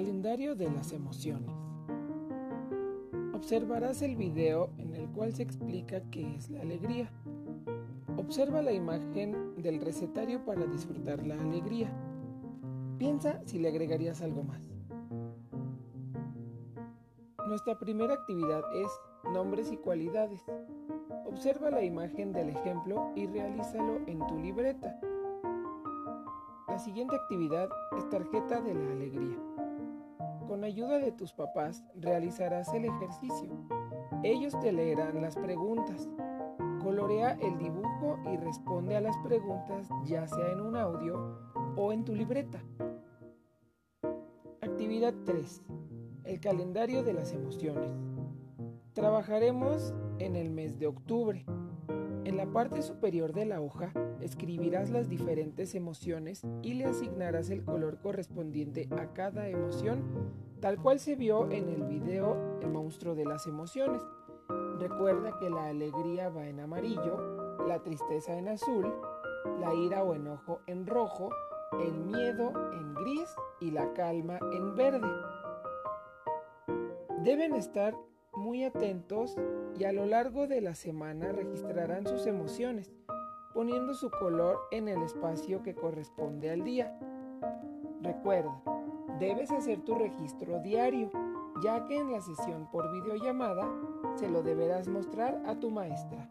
Calendario de las emociones. Observarás el video en el cual se explica qué es la alegría. Observa la imagen del recetario para disfrutar la alegría. Piensa si le agregarías algo más. Nuestra primera actividad es nombres y cualidades. Observa la imagen del ejemplo y realízalo en tu libreta. La siguiente actividad es tarjeta de la alegría. Con ayuda de tus papás realizarás el ejercicio. Ellos te leerán las preguntas. Colorea el dibujo y responde a las preguntas ya sea en un audio o en tu libreta. Actividad 3. El calendario de las emociones. Trabajaremos en el mes de octubre. La parte superior de la hoja escribirás las diferentes emociones y le asignarás el color correspondiente a cada emoción, tal cual se vio en el video El monstruo de las emociones. Recuerda que la alegría va en amarillo, la tristeza en azul, la ira o enojo en rojo, el miedo en gris y la calma en verde. Deben estar muy atentos y a lo largo de la semana registrarán sus emociones, poniendo su color en el espacio que corresponde al día. Recuerda, debes hacer tu registro diario, ya que en la sesión por videollamada se lo deberás mostrar a tu maestra.